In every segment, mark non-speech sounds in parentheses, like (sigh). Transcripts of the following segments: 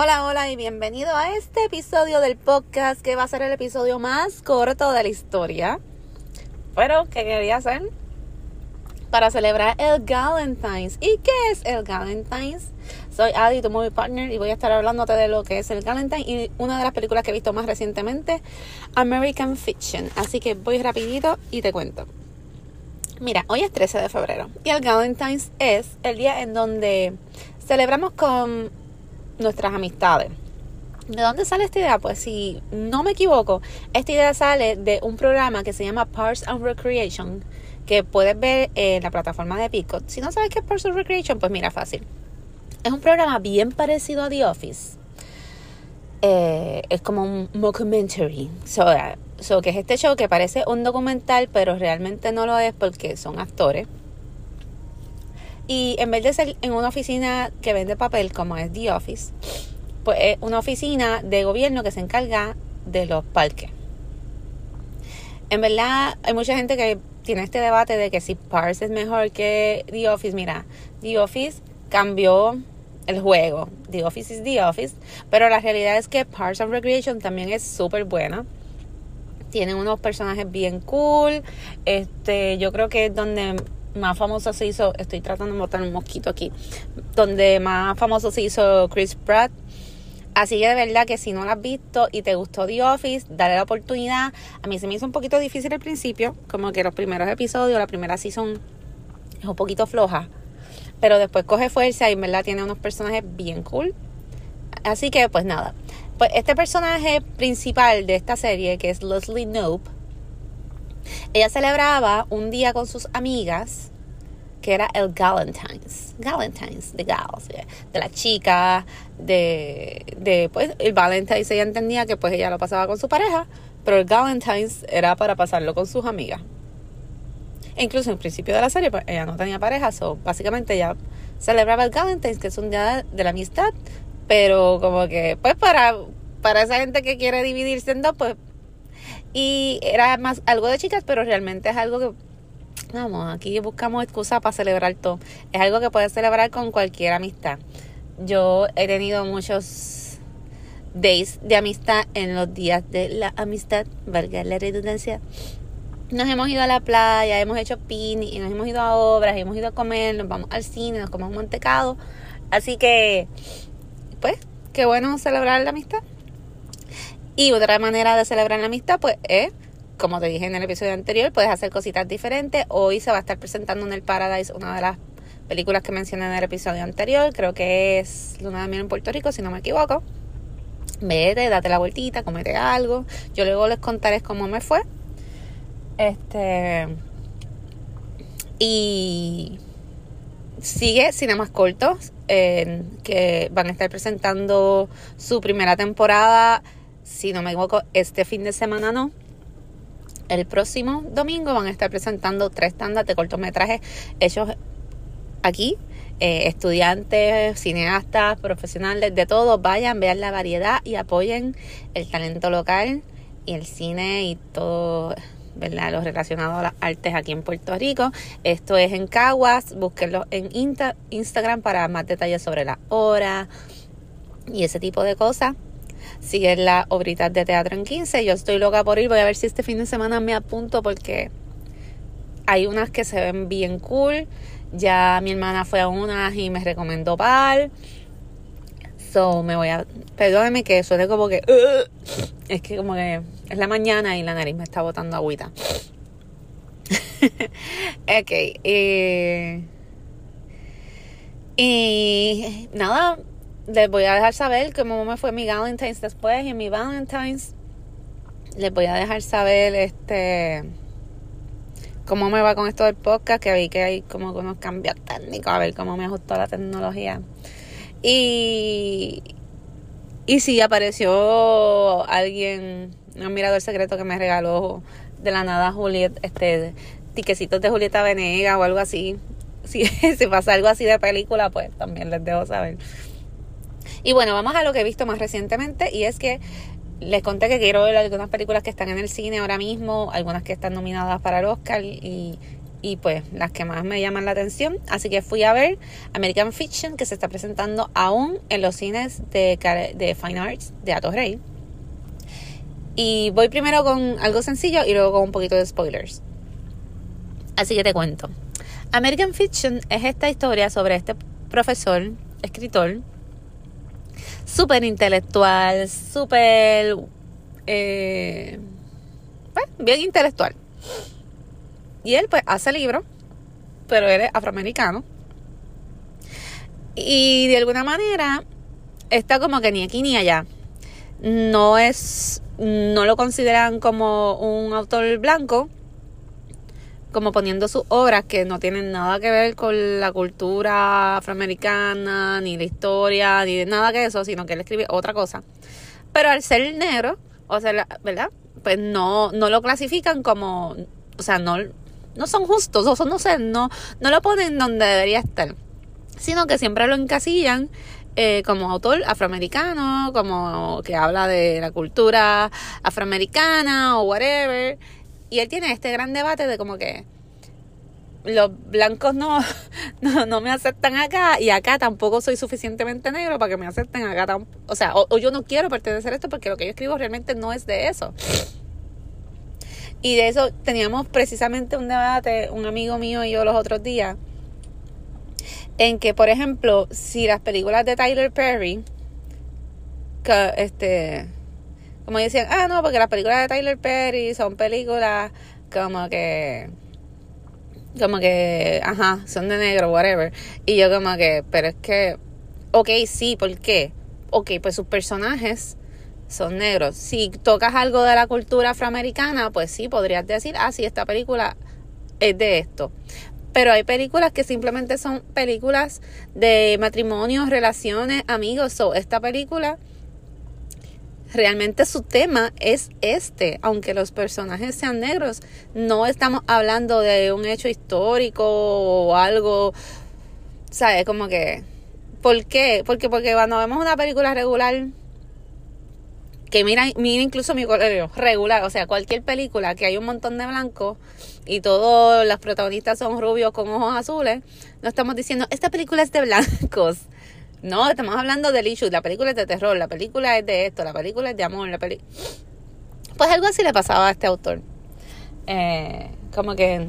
Hola, hola y bienvenido a este episodio del podcast que va a ser el episodio más corto de la historia. Pero, ¿qué quería hacer? Para celebrar el Galentine's. ¿Y qué es el Galentine's? Soy Adi, tu movie partner, y voy a estar hablándote de lo que es el Galentine y una de las películas que he visto más recientemente, American Fiction. Así que voy rapidito y te cuento. Mira, hoy es 13 de febrero y el Galentine's es el día en donde celebramos con nuestras amistades. ¿De dónde sale esta idea? Pues si no me equivoco, esta idea sale de un programa que se llama Parks and Recreation, que puedes ver en la plataforma de Picot. Si no sabes qué es Parks and Recreation, pues mira, fácil. Es un programa bien parecido a The Office. Eh, es como un mockumentary. So, so, que es este show que parece un documental, pero realmente no lo es porque son actores. Y en vez de ser en una oficina que vende papel como es The Office, pues es una oficina de gobierno que se encarga de los parques. En verdad hay mucha gente que tiene este debate de que si Parks es mejor que The Office. Mira, The Office cambió el juego. The Office is The Office. Pero la realidad es que Parks and Recreation también es súper buena. Tienen unos personajes bien cool. Este, yo creo que es donde más famoso se hizo, estoy tratando de botar un mosquito aquí, donde más famoso se hizo Chris Pratt. Así que de verdad que si no lo has visto y te gustó The Office, dale la oportunidad. A mí se me hizo un poquito difícil al principio, como que los primeros episodios, la primera season es un poquito floja. Pero después coge fuerza y en verdad tiene unos personajes bien cool. Así que pues nada. Pues este personaje principal de esta serie, que es Leslie Knope, ella celebraba un día con sus amigas que era el Galentine's. Galentine's, de gals, de la chica, de, de pues el Valentine's ella entendía que pues ella lo pasaba con su pareja, pero el Galentine's era para pasarlo con sus amigas. E incluso en principio de la serie pues, ella no tenía pareja, so básicamente ella celebraba el Galentine's, que es un día de la amistad, pero como que pues para, para esa gente que quiere dividirse en dos, pues y era más algo de chicas, pero realmente es algo que, vamos, aquí buscamos excusas para celebrar todo. Es algo que puedes celebrar con cualquier amistad. Yo he tenido muchos days de amistad en los días de la amistad, valga la redundancia. Nos hemos ido a la playa, hemos hecho picnic, nos hemos ido a obras, hemos ido a comer, nos vamos al cine, nos comemos mantecado. Así que, pues, qué bueno celebrar la amistad. Y otra manera de celebrar la amistad, pues es, como te dije en el episodio anterior, puedes hacer cositas diferentes. Hoy se va a estar presentando en el Paradise una de las películas que mencioné en el episodio anterior. Creo que es Luna de Miel en Puerto Rico, si no me equivoco. Vete, date la vueltita, comete algo. Yo luego les contaré cómo me fue. Este. Y sigue Cinemas Cortos, que van a estar presentando su primera temporada si no me equivoco, este fin de semana no. El próximo domingo van a estar presentando tres tandas de cortometrajes hechos aquí. Eh, estudiantes, cineastas, profesionales, de todo, vayan, vean la variedad y apoyen el talento local y el cine y todo, ¿verdad? Lo relacionado a las artes aquí en Puerto Rico. Esto es en Caguas, búsquenlo en Instagram para más detalles sobre la hora y ese tipo de cosas siguen las obritas de teatro en 15. Yo estoy loca por ir. Voy a ver si este fin de semana me apunto porque hay unas que se ven bien cool. Ya mi hermana fue a unas y me recomendó par. So me voy a. Perdóneme que suene como que. es que como que es la mañana y la nariz me está botando agüita. (laughs) ok. Eh, y nada, les voy a dejar saber cómo me fue mi Valentine's después y mi Valentine's. Les voy a dejar saber este cómo me va con esto del podcast que vi que hay como unos cambios técnicos a ver cómo me ajustó la tecnología. Y y si apareció alguien un mirador secreto que me regaló de la nada Juliet este tiquecitos de Julieta Venega o algo así. (laughs) Si, si pasa algo así de película pues también les dejo saber y bueno, vamos a lo que he visto más recientemente y es que les conté que quiero ver algunas películas que están en el cine ahora mismo, algunas que están nominadas para el Oscar y pues las que más me llaman la atención. Así que fui a ver American Fiction que se está presentando aún en los cines de, de Fine Arts de Atos Rey. Y voy primero con algo sencillo y luego con un poquito de spoilers. Así que te cuento. American Fiction es esta historia sobre este profesor, escritor, súper intelectual, súper... Eh, bien intelectual. Y él pues hace libros, pero él es afroamericano. Y de alguna manera está como que ni aquí ni allá. No es, no lo consideran como un autor blanco, como poniendo sus obras que no tienen nada que ver con la cultura afroamericana, ni la historia, ni nada que eso, sino que él escribe otra cosa. Pero al ser negro, o sea, ¿verdad? Pues no, no lo clasifican como, o sea, no, no son justos, o no sé, no, no lo ponen donde debería estar, sino que siempre lo encasillan eh, como autor afroamericano, como que habla de la cultura afroamericana o whatever. Y él tiene este gran debate de como que los blancos (laughs) no, no, me aceptan acá y acá tampoco soy suficientemente negro para que me acepten acá. O sea, o, o yo no quiero pertenecer a esto porque lo que yo escribo realmente no es de eso. Y de eso teníamos precisamente un debate, un amigo mío y yo los otros días, en que, por ejemplo, si las películas de Tyler Perry, que, este, como decían, ah, no, porque las películas de Tyler Perry son películas como que, como que, ajá, son de negro, whatever. Y yo como que, pero es que, ok, sí, ¿por qué? Ok, pues sus personajes son negros. Si tocas algo de la cultura afroamericana, pues sí, podrías decir, ah, sí, esta película es de esto. Pero hay películas que simplemente son películas de matrimonios, relaciones, amigos. O esta película realmente su tema es este, aunque los personajes sean negros, no estamos hablando de un hecho histórico o algo, ¿sabes? Como que, ¿por qué? Porque, porque cuando vemos una película regular que mira, mira incluso mi color regular, o sea, cualquier película que hay un montón de blancos y todos los protagonistas son rubios con ojos azules, no estamos diciendo, esta película es de blancos. No, estamos hablando del issue, la película es de terror, la película es de esto, la película es de amor, la peli Pues algo así le pasaba a este autor. Eh, como que,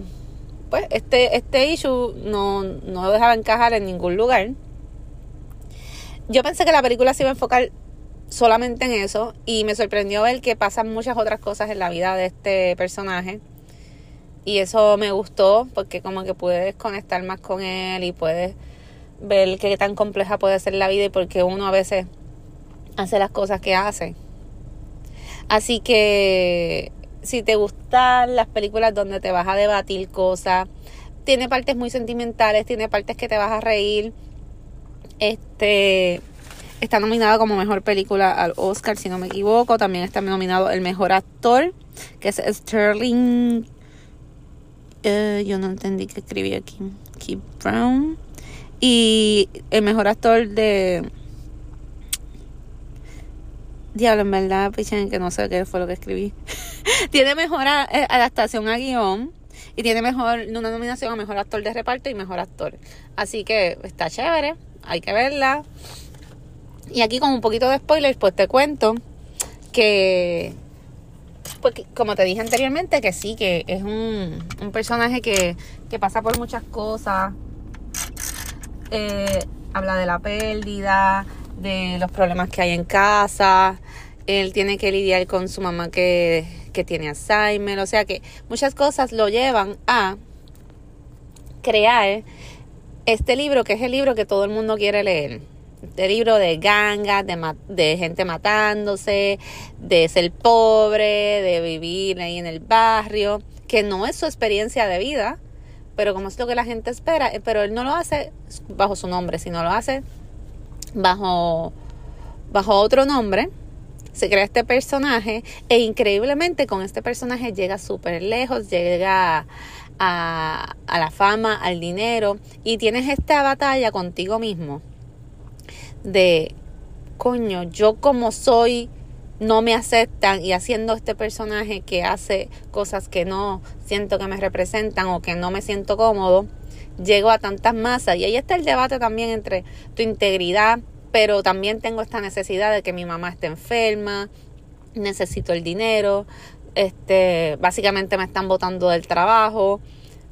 pues, este, este issue no, no lo dejaba encajar en ningún lugar. Yo pensé que la película se iba a enfocar solamente en eso y me sorprendió ver que pasan muchas otras cosas en la vida de este personaje y eso me gustó porque como que puedes conectar más con él y puedes ver qué tan compleja puede ser la vida y porque uno a veces hace las cosas que hace. Así que si te gustan las películas donde te vas a debatir cosas, tiene partes muy sentimentales, tiene partes que te vas a reír. Este Está nominada como mejor película al Oscar, si no me equivoco. También está nominado el mejor actor, que es Sterling. Eh, yo no entendí que escribí aquí. Keith Brown. Y el mejor actor de. Diablo, en verdad, pichen, que no sé qué fue lo que escribí. (laughs) tiene mejor eh, adaptación a guion. Y tiene mejor una nominación a mejor actor de reparto y mejor actor. Así que está chévere. Hay que verla. Y aquí con un poquito de spoilers, pues te cuento que, pues, como te dije anteriormente, que sí, que es un, personaje que, pasa por muchas cosas. Eh, habla de la pérdida, de los problemas que hay en casa. Él tiene que lidiar con su mamá que, que tiene Alzheimer. O sea que muchas cosas lo llevan a crear este libro, que es el libro que todo el mundo quiere leer de libro de gangas, de, de gente matándose, de ser pobre, de vivir ahí en el barrio, que no es su experiencia de vida, pero como es lo que la gente espera, eh, pero él no lo hace bajo su nombre, sino lo hace bajo, bajo otro nombre. Se crea este personaje e increíblemente con este personaje llega súper lejos, llega a, a la fama, al dinero y tienes esta batalla contigo mismo de, coño, yo como soy no me aceptan y haciendo este personaje que hace cosas que no siento que me representan o que no me siento cómodo, llego a tantas masas. Y ahí está el debate también entre tu integridad, pero también tengo esta necesidad de que mi mamá esté enferma, necesito el dinero, este, básicamente me están botando del trabajo.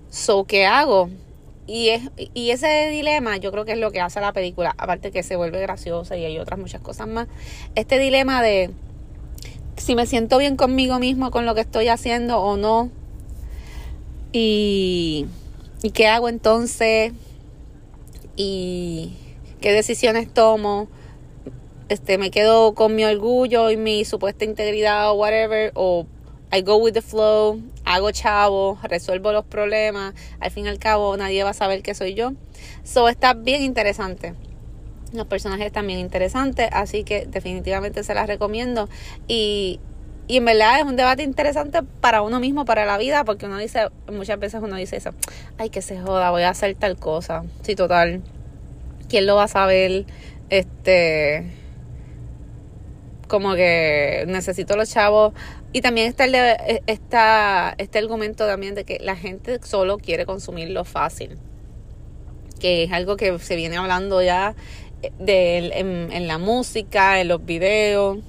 So, ¿qué hago? Y, es, y ese dilema yo creo que es lo que hace la película, aparte que se vuelve graciosa y hay otras muchas cosas más. Este dilema de si me siento bien conmigo mismo con lo que estoy haciendo o no. Y, y qué hago entonces. Y qué decisiones tomo. Este, me quedo con mi orgullo y mi supuesta integridad o whatever. O I go with the flow, hago chavo, resuelvo los problemas. Al fin y al cabo, nadie va a saber que soy yo. So está bien interesante. Los personajes bien interesantes, así que definitivamente se las recomiendo. Y, y en verdad es un debate interesante para uno mismo, para la vida, porque uno dice, muchas veces uno dice eso, ay, que se joda, voy a hacer tal cosa. Sí, total. ¿Quién lo va a saber? Este como que necesito los chavos y también está el está este argumento también de que la gente solo quiere consumir lo fácil que es algo que se viene hablando ya de, en, la música, en los videos,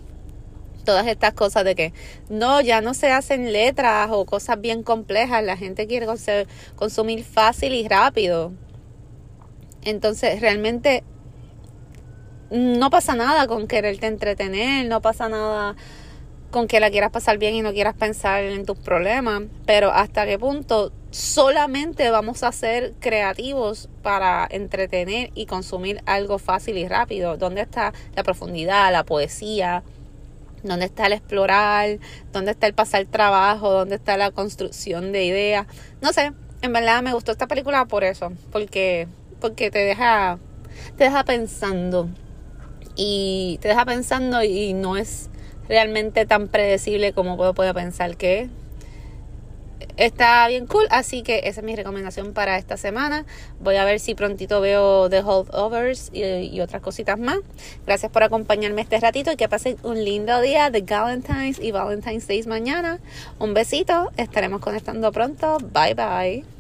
todas estas cosas de que no, ya no se hacen letras o cosas bien complejas, la gente quiere consumir fácil y rápido. Entonces, realmente no pasa nada con quererte entretener, no pasa nada con que la quieras pasar bien y no quieras pensar en tus problemas, pero hasta qué punto solamente vamos a ser creativos para entretener y consumir algo fácil y rápido. ¿Dónde está la profundidad, la poesía? ¿Dónde está el explorar? ¿Dónde está el pasar trabajo? ¿Dónde está la construcción de ideas? No sé, en verdad me gustó esta película por eso, porque porque te deja te deja pensando y te deja pensando y no es realmente tan predecible como puedo, puedo pensar que está bien cool, así que esa es mi recomendación para esta semana. Voy a ver si prontito veo The Holdovers y, y otras cositas más. Gracias por acompañarme este ratito y que pasen un lindo día de Valentine's y Valentine's Day mañana. Un besito, estaremos conectando pronto. Bye bye.